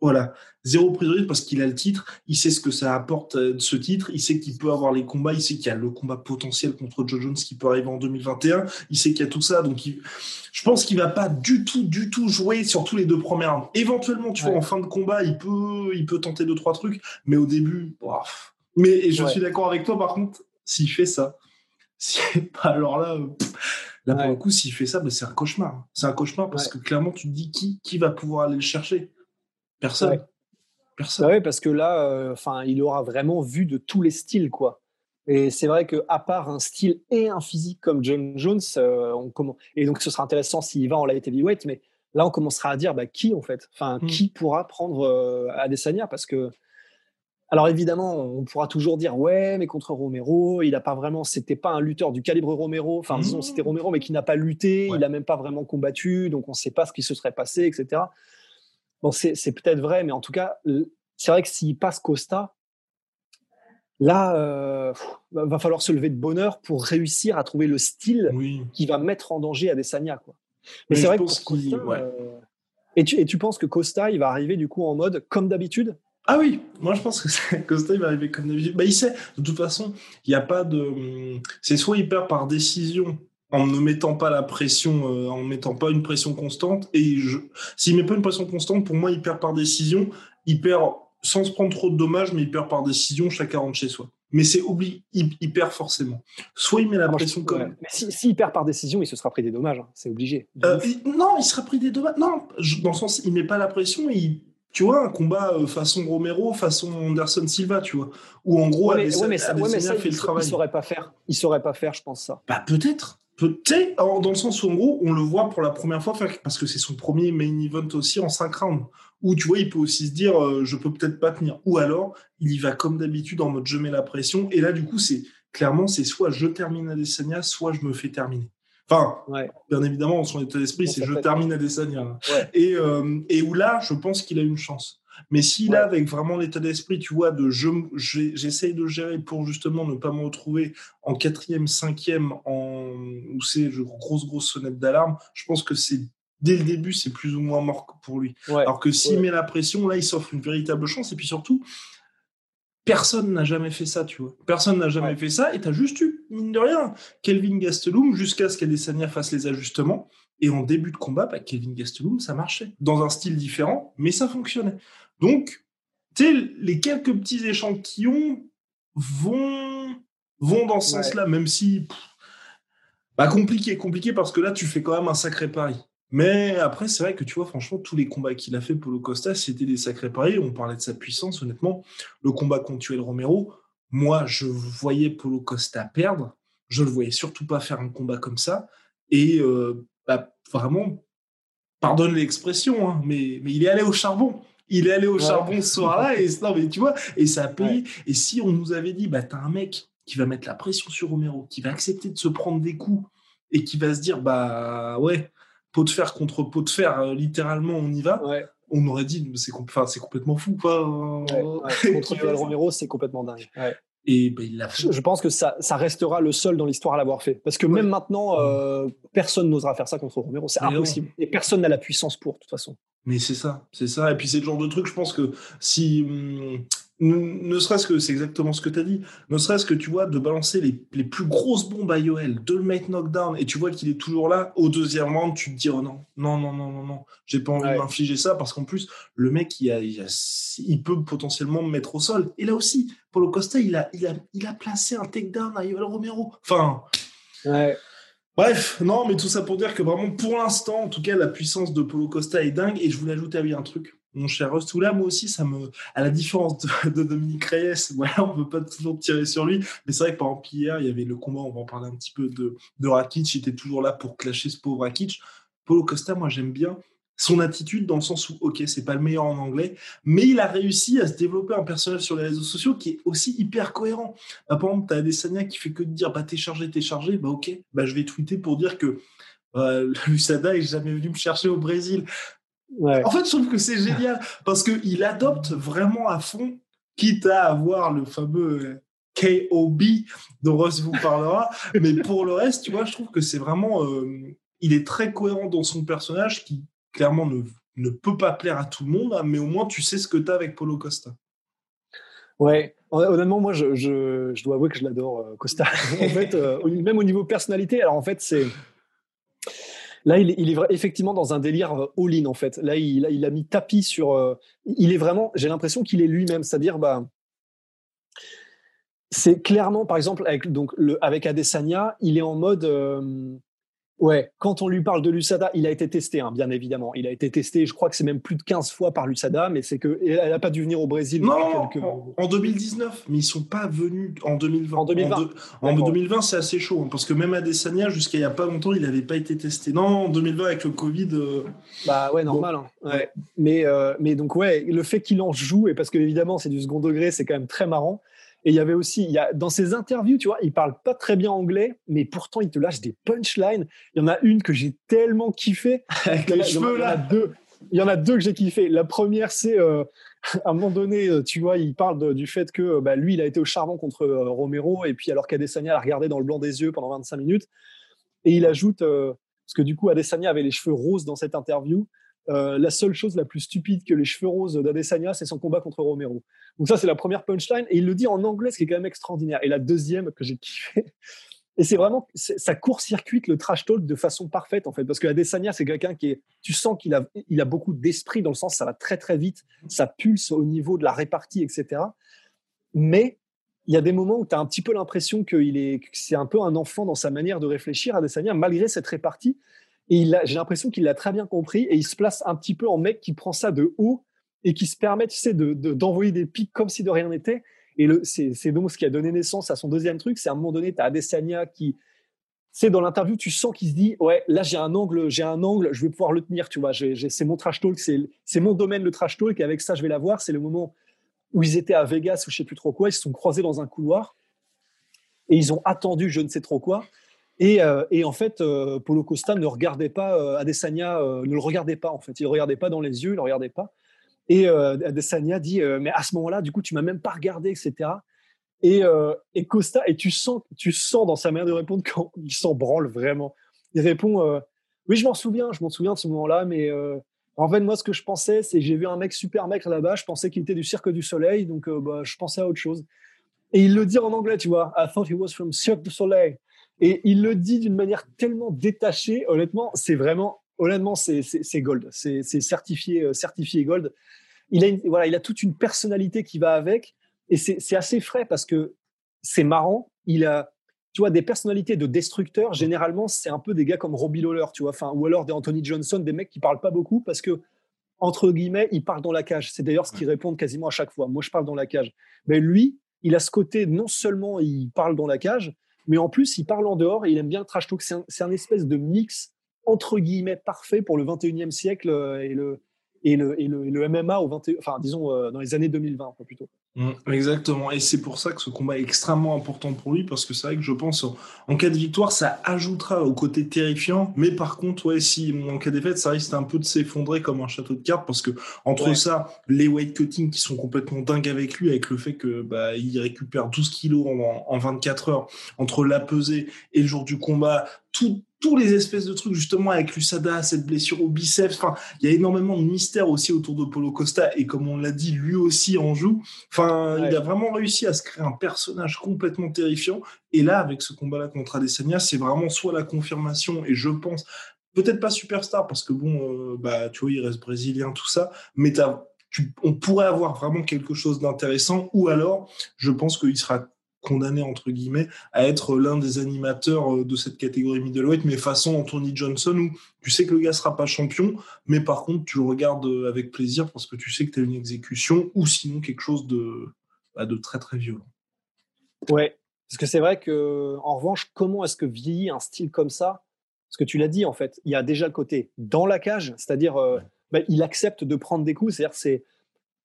voilà, zéro prise parce qu'il a le titre, il sait ce que ça apporte euh, de ce titre, il sait qu'il peut avoir les combats, il sait qu'il y a le combat potentiel contre Joe Jones qui peut arriver en 2021, il sait qu'il y a tout ça, donc je pense qu'il va pas du tout, du tout jouer sur tous les deux premières rounds. Éventuellement, tu vois, en fin de combat, il peut, il peut tenter deux trois trucs, mais au début, mais je suis d'accord avec toi par contre, s'il fait ça, alors là. Là, pour le coup, s'il fait ça, ben, c'est un cauchemar. C'est un cauchemar parce que clairement, tu te dis qui, qui va pouvoir aller le chercher? Personne. Personne. Bah oui, parce que là, euh, enfin, il aura vraiment vu de tous les styles, quoi. Et c'est vrai que à part un style et un physique comme John Jones, euh, on et donc ce sera intéressant s'il va en light heavyweight, mais là on commencera à dire bah, qui en fait, enfin hmm. qui pourra prendre euh, Adesanya? Parce que alors évidemment on pourra toujours dire ouais mais contre Romero il n'a pas vraiment c'était pas un lutteur du calibre Romero, enfin disons c'était hmm. Romero mais qui n'a pas lutté, il n'a même pas vraiment combattu donc on ne sait pas ce qui se serait passé etc. Bon, c'est peut-être vrai, mais en tout cas, c'est vrai que s'il passe Costa, là, euh, va falloir se lever de bonheur pour réussir à trouver le style qui va mettre en danger Adesanya. Quoi. Mais, c'est vrai que Costa, euh, et, tu, et tu penses que Costa, il va arriver du coup en mode comme d'habitude? Ah oui, moi je pense que Costa il va arriver comme d'habitude. Bah, il sait, de toute façon, il n'y a pas de. C'est soit il perd par décision en ne mettant pas la pression, euh, en mettant pas une pression constante. Et je, s'il met pas une pression constante, pour moi, il perd par décision. Il perd sans se prendre trop de dommages, mais il perd par décision. Chacun rentre chez soi. Mais c'est oublié, il, perd forcément. Soit il met la ah, pression quand même. Mais s'il si, perd par décision, il se sera pris des dommages. Hein. C'est obligé. Euh, non, il sera pris des dommages. Non, dans le sens, il met pas la pression. Il, tu vois, un combat euh, façon Romero, façon Anderson Silva, tu vois, où en gros, ouais, mais, ça, fait le travail. Il saurait pas faire. Il saurait pas faire, je pense ça. Bah peut-être. Tu sais, dans le sens où, en gros, on le voit pour la première fois parce que c'est son premier main event aussi en 5 rounds. Où tu vois, il peut aussi se dire, euh, je peux peut-être pas tenir. Ou alors, il y va comme d'habitude en mode je mets la pression. Et là, du coup, c'est clairement, c'est soit je termine Adesanya, soit je me fais terminer. Enfin, bien évidemment, son état d'esprit, c'est je termine Adesanya. Et, euh, et où là, je pense qu'il a une chance. Mais s'il a avec vraiment l'état d'esprit, tu vois, de je, j'essaye de gérer pour justement ne pas me retrouver en quatrième, cinquième, en, où c'est grosse, grosse sonnette d'alarme, je pense que c'est dès le début, c'est plus ou moins mort pour lui. Alors que s'il met la pression, là, il s'offre une véritable chance. Et puis surtout, personne n'a jamais fait ça, tu vois. Personne n'a jamais fait ça. Et tu as juste eu, mine de rien, Kelvin Gastelum jusqu'à ce qu'Adesanya fasse les ajustements. Et en début de combat, bah, Kelvin Gastelum, ça marchait. Dans un style différent, mais ça fonctionnait. Donc, tu sais, les quelques petits échantillons vont, vont dans ce sens-là, même si. bah, compliqué, compliqué, parce que là, tu fais quand même un sacré pari. Mais après, c'est vrai que tu vois, franchement, tous les combats qu'il a fait, Polo Costa, c'était des sacrés paris. On parlait de sa puissance, honnêtement. Le combat contre Tuel Romero, moi, je voyais Polo Costa perdre. Je le voyais surtout pas faire un combat comme ça. Et euh, bah, vraiment, pardonne l'expression, hein, mais, mais il est allé au charbon. Il est allé au charbon ce soir-là, et non, mais tu vois, et ça a payé. Et si on nous avait dit, bah, t'as un mec qui va mettre la pression sur Romero, qui va accepter de se prendre des coups, et qui va se dire, bah ouais, pot de fer contre pot de fer, euh, littéralement, on y va. On aurait dit, c'est complètement fou, quoi. contre Romero, c'est complètement dingue. Et ben, il Je pense que ça, ça restera le seul dans l'histoire à l'avoir fait. Parce que même maintenant, euh, personne n'osera faire ça contre Romero. C'est impossible. Et personne n'a la puissance pour, de toute façon. Mais c'est ça, c'est ça. Et puis c'est le genre de truc, je pense que si. Ne, serait-ce que, c'est exactement ce que tu as dit, ne serait-ce que tu vois, de balancer les, les plus grosses bombes à Yoel, de le mettre knockdown, et tu vois qu'il est toujours là, au deuxième round, tu te dis, oh non, non, non, non, non, non, j'ai pas envie de m'infliger ça, parce qu'en plus, le mec, il, a, il, peut potentiellement me mettre au sol. Et là aussi, Paulo Costa, il a, il a, il a placé un takedown à Yoel Romero. Enfin. Bref, non, mais tout ça pour dire que vraiment, pour l'instant, en tout cas, la puissance de Paulo Costa est dingue. Et je voulais ajouter à un truc mon cher Rostoula, moi aussi, ça me, à la différence de, Dominique Reyes, voilà, on ne peut pas toujours tirer sur lui, mais c'est vrai que par exemple, hier, il y avait le combat, on va en parler un petit peu de, de Rakic, il était toujours là pour clasher ce pauvre Rakic. Paulo Costa, moi, j'aime bien son attitude dans le sens où, ok, c'est pas le meilleur en anglais, mais il a réussi à se développer un personnage sur les réseaux sociaux qui est aussi hyper cohérent. Bah, par exemple, tu as Adesanya qui fait que de dire, bah, t'es chargé, t'es chargé, bah, ok, bah, je vais tweeter pour dire que euh, Lusada est jamais venu me chercher au Brésil. En fait, je trouve que c'est génial parce qu'il adopte vraiment à fond, quitte à avoir le fameux KOB dont Ross vous parlera. mais pour le reste, tu vois, je trouve que c'est vraiment. Euh, il est très cohérent dans son personnage qui, clairement, ne, ne peut pas plaire à tout le monde, mais au moins, tu sais ce que tu as avec Polo Costa. Ouais, honnêtement, moi, je, je, dois avouer que je l'adore, euh, Costa. en fait, euh, même au niveau personnalité, alors en fait, c'est Là, il, est effectivement dans un délire euh, all-in, en fait. Là, il, a mis tapis sur. Euh, il est vraiment, j'ai l'impression qu'il est lui-même. C'est-à-dire, bah, c'est clairement, par exemple, avec, donc, avec Adesanya, il est en mode. Euh, Ouais, quand on lui parle de l'USADA, il a été testé, hein, bien évidemment. Il a été testé, je crois que c'est même plus de 15 fois par l'USADA, mais c'est qu'elle n'a pas dû venir au Brésil. Non, en, 2019, mais ils sont pas venus en 2020. En 2020, en, 2020 c'est assez chaud, hein, parce que même Adesanya, jusqu'à il n'y a pas longtemps, il n'avait pas été testé. Non, en 2020, avec le Covid. Euh, bah ouais, normal. Hein. Ouais. Mais, euh, mais donc, ouais, le fait qu'il en joue, et parce que évidemment, c'est du second degré, c'est quand même très marrant. Et il y avait aussi, il y a, dans ses interviews, tu vois, il parle pas très bien anglais, mais pourtant il te lâche des punchlines. Il y en a une que j'ai tellement kiffé. Avec les cheveux là. deux. Il y en a deux que j'ai kiffé. La première, c'est euh, à un moment donné, euh, tu vois, il parle du fait que bah, lui, il a été au charbon contre euh, Romero, et puis alors qu'Adesanya l'a regardé dans le blanc des yeux pendant 25 minutes. Et il ajoute, parce que du coup, Adesanya avait les cheveux roses dans cette interview, euh, la seule chose la plus stupide que les cheveux roses d'Adesanya, c'est son combat contre Romero. Donc ça, c'est la première punchline. Et il le dit en anglais, ce qui est quand même extraordinaire. Et la deuxième que j'ai kiffé, et c'est vraiment, ça court-circuite le trash talk de façon parfaite, en fait. Parce que Adesanya, c'est quelqu'un qui est, tu sens qu'il a, il a beaucoup d'esprit dans le sens, ça va très très vite, ça pulse au niveau de la répartie, etc. Mais il y a des moments où tu as un petit peu l'impression qu'il est, que c'est un peu un enfant dans sa manière de réfléchir, Adesanya, malgré cette répartie. Et j'ai l'impression qu'il l'a très bien compris et il se place un petit peu en mec qui prend ça de haut et qui se permet, tu sais, d'envoyer de, des pics comme si de rien n'était. Et c'est donc ce qui a donné naissance à son deuxième truc. C'est à un moment donné, tu as Adesanya qui, c'est dans l'interview, tu sens qu'il se dit ouais, là j'ai un angle, j'ai un angle, je vais pouvoir le tenir, tu vois. C'est mon trash talk, c'est mon domaine le trash talk. Et avec ça, je vais l'avoir. C'est le moment où ils étaient à Vegas ou je sais plus trop quoi. Ils se sont croisés dans un couloir et ils ont attendu je ne sais trop quoi. Et, euh, et en fait, euh, Polo Costa ne regardait pas euh, Adesanya, ne le regardait pas en fait. Il ne regardait pas dans les yeux, il ne regardait pas. Et Adesanya dit mais à ce moment-là, du coup, tu m'as même pas regardé, etc. Et, et, Costa, et tu sens, tu sens dans sa manière de répondre qu'il s'en branle vraiment. Il répond oui, je m'en souviens, je m'en souviens de ce moment-là, mais en fait, moi, ce que je pensais, c'est que j'ai vu un mec super mec là-bas, je pensais qu'il était du Cirque du Soleil, donc bah, je pensais à autre chose. Et il le dit en anglais, tu vois. I thought he was from Cirque du Soleil. Et il le dit d'une manière tellement détachée. Honnêtement, c'est vraiment, honnêtement, c'est gold. C'est certifié, euh, certifié gold. Il a, voilà, il a toute une personnalité qui va avec. Et c'est assez frais parce que c'est marrant. Il a, tu vois, des personnalités de destructeurs. Généralement, c'est un peu des gars comme Robbie Lawler, tu vois. Enfin, ou alors des Anthony Johnson, des mecs qui parlent pas beaucoup parce que entre guillemets, ils parlent dans la cage. C'est d'ailleurs ce qu'ils répondent quasiment à chaque fois. Moi, je parle dans la cage. Mais lui, il a ce côté, non seulement il parle dans la cage, mais en plus, il parle en dehors et il aime bien le trash talk. C'est un, espèce de mix, entre guillemets, parfait pour le 21e siècle euh, et le, et le, et le, MMA au 21, enfin, disons, euh, dans les années 2020, plutôt. Mm, exactement. Et c'est pour ça que ce combat est extrêmement important pour lui, parce que c'est vrai que je pense, en, cas de victoire, ça ajoutera au côté terrifiant. Mais par contre, ouais, si en cas de défaite, ça risque un peu de s'effondrer comme un château de cartes, parce que entre ça, les weight cutting qui sont complètement dingues avec lui, avec le fait que bah, il récupère 12 kilos en, en 24 heures, entre la pesée et le jour du combat, tout, tous les espèces de trucs justement avec l'USADA, cette blessure au biceps. Enfin, il y a énormément de mystères aussi autour de Polo Costa et comme on l'a dit, lui aussi en joue. Enfin, il a vraiment réussi à se créer un personnage complètement terrifiant. Et là, avec ce combat-là contre Adesanya, c'est vraiment soit la confirmation et je pense peut-être pas superstar parce que bon, euh, bah tu vois, il reste brésilien tout ça, mais on pourrait avoir vraiment quelque chose d'intéressant ou alors je pense qu'il sera condamné entre guillemets à être l'un des animateurs euh, de cette catégorie middleweight, mais façon Anthony Johnson où tu sais que le gars sera pas champion, mais par contre tu le regardes euh, avec plaisir parce que tu sais que tu as une exécution ou sinon quelque chose de, bah, de très très violent. Ouais, parce que c'est vrai que en revanche, comment est-ce que vieillit un style comme ça? Parce que tu l'as dit en fait, il y a déjà le côté dans la cage, c'est-à-dire euh, bah, il accepte de prendre des coups, c'est-à-dire c'est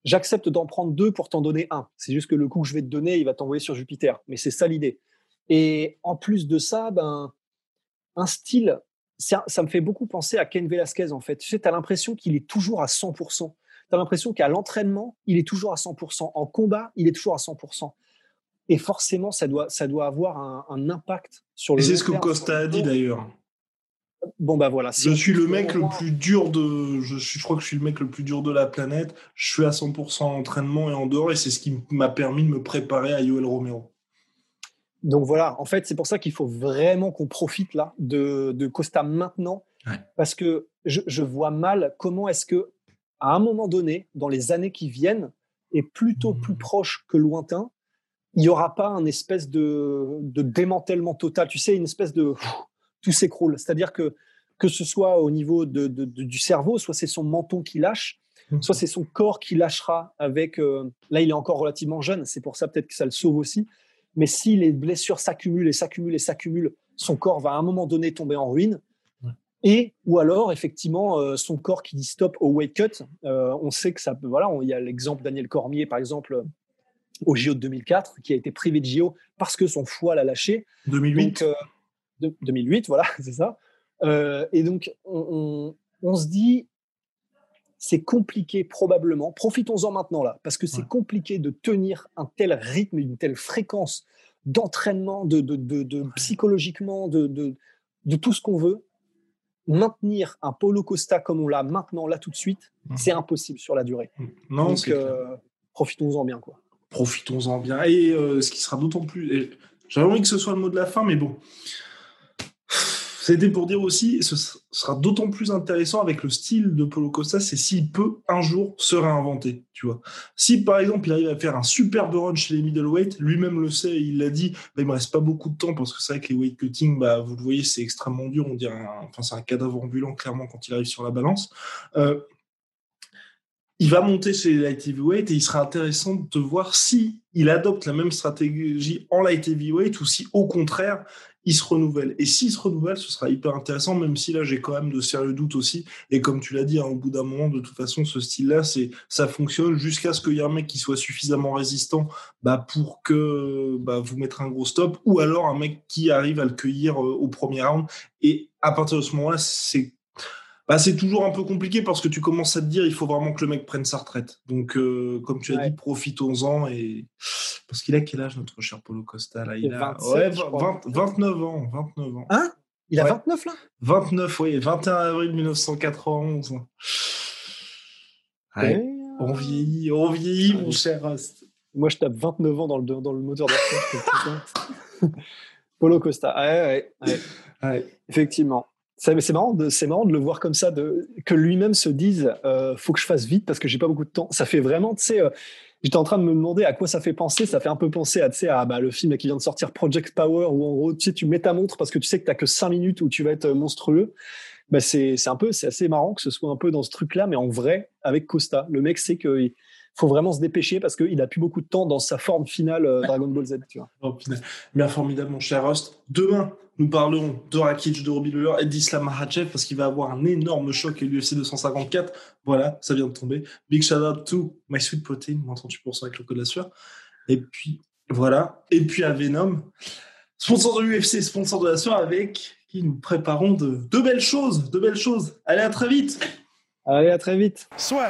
j'accepte d'en prendre deux pour t'en donner un. C'est juste que le coup que je vais te donner, il va t'envoyer sur Jupiter. Mais c'est ça l'idée. Et en plus de ça, ben, un style, ça, me fait beaucoup penser à Ken Velasquez, en fait. Tu sais, tu as l'impression qu'il est toujours à 100%. Tu as l'impression qu'à l'entraînement, il est toujours à 100%. En combat, il est toujours à 100%. Et forcément, ça doit, ça doit avoir un, un impact sur le. Et c'est ce que Costa a dit d'ailleurs. Bon bah voilà. je suis le mec le plus dur de. Je, suis, je crois que je suis le mec le plus dur de la planète. Je suis à 100% en entraînement et en dehors, et c'est ce qui m'a permis de me préparer à Yoel Romero. Donc voilà, en fait, c'est pour ça qu'il faut vraiment qu'on profite là de, de Costa maintenant, parce que je, je, vois mal comment est-ce que, à un moment donné, dans les années qui viennent, et plutôt mmh. plus proche que lointain, il n'y aura pas un espèce de, de démantèlement total. Tu sais, une espèce de tout s'écroule. C'est-à-dire que que ce soit au niveau de, du cerveau, soit c'est son menton qui lâche, mhm. soit c'est son corps qui lâchera avec. Euh, là, il est encore relativement jeune, c'est pour ça peut-être que ça le sauve aussi. Mais si les blessures s'accumulent et s'accumulent et s'accumulent, son corps va à un moment donné tomber en ruine. Et ou alors effectivement euh, son corps qui dit stop au weight cut. Euh, on sait que ça peut. Voilà, il y a l'exemple Daniel Cormier par exemple au JO de 2004 qui a été privé de JO parce que son foie l'a lâché. 2008. 2008, voilà, c'est ça. Euh, et donc, on, se dit, c'est compliqué probablement. Profitons-en maintenant là, parce que c'est compliqué de tenir un tel rythme, une telle fréquence d'entraînement, de, de, psychologiquement, de, tout ce qu'on veut. Maintenir un Polo Costa comme on l'a maintenant, là tout de suite, c'est impossible sur la durée. Non, Donc, euh, profitons-en bien, quoi. Profitons-en bien. Et euh, ce qui sera d'autant plus. J'avais envie que ce soit le mot de la fin, mais bon, c'était pour dire aussi, ce sera d'autant plus intéressant avec le style de Polo Costa, c'est s'il peut un jour se réinventer, tu vois. Si par exemple il arrive à faire un superbe run chez les middleweight, lui-même le sait, il l'a dit, bah, il me reste pas beaucoup de temps parce que c'est vrai que les weight cutting, bah, vous le voyez, c'est extrêmement dur, on dirait, enfin c'est un cadavre ambulant clairement quand il arrive sur la balance. Euh, il va monter chez les light heavyweight et il sera intéressant de voir si il adopte la même stratégie en light heavyweight ou si au contraire il se renouvelle. Et s'il se renouvelle, ce sera hyper intéressant, même si là j'ai quand même de sérieux doutes aussi. Et comme tu l'as dit, hein, au bout d'un moment, de toute façon, ce style-là, c'est ça fonctionne jusqu'à ce qu'il y ait un mec qui soit suffisamment résistant bah, pour que bah, vous mettre un gros stop, ou alors un mec qui arrive à le cueillir euh, au premier round. Et à partir de ce moment-là, c'est bah, c'est toujours un peu compliqué parce que tu commences à te dire il faut vraiment que le mec prenne sa retraite. Donc, euh, comme tu as dit, profitons-en. Et... Parce qu'il a quel âge, notre cher Polo Costa là? Il a 29 ans. 29 ans. Hein? Il a 29 là? 29, oui. 21 avril 1991. On vieillit, on vieillit, mon cher Rust. Moi, je tape 29 ans dans le, dans le moteur d'affaires. Polo Costa. ouais, ouais. ouais. Effectivement. C'est marrant, de, marrant de le voir comme ça, de, que lui-même se dise euh, faut que je fasse vite parce que j'ai pas beaucoup de temps. Ça fait vraiment, tu sais, euh, j'étais en train de me demander à quoi ça fait penser. Ça fait un peu penser à, à bah, le film qui vient de sortir Project Power où en gros, tu sais, tu mets ta montre parce que tu sais que tu que 5 minutes où tu vas être monstrueux. Bah, c'est un peu, c'est assez marrant que ce soit un peu dans ce truc-là, mais en vrai, avec Costa. Le mec sait qu'il faut vraiment se dépêcher parce qu'il a plus beaucoup de temps dans sa forme finale euh, Dragon Ball Z, tu vois. Oh, bien formidable, mon cher Rust. Demain, nous parlerons de Rakic, de Robbie Lawler et d'Islam Makhachev parce qu'il va avoir un énorme choc à l'UFC 254. Voilà, ça vient de tomber. Big shout out to My Sweet Protein, moins 38% avec le code de la sueur. Et puis, voilà. Et puis à Venom, sponsor de l'UFC, sponsor de la sueur avec qui nous préparons de, de belles choses, de belles choses. Allez, à très vite. Allez, à très vite. Soit.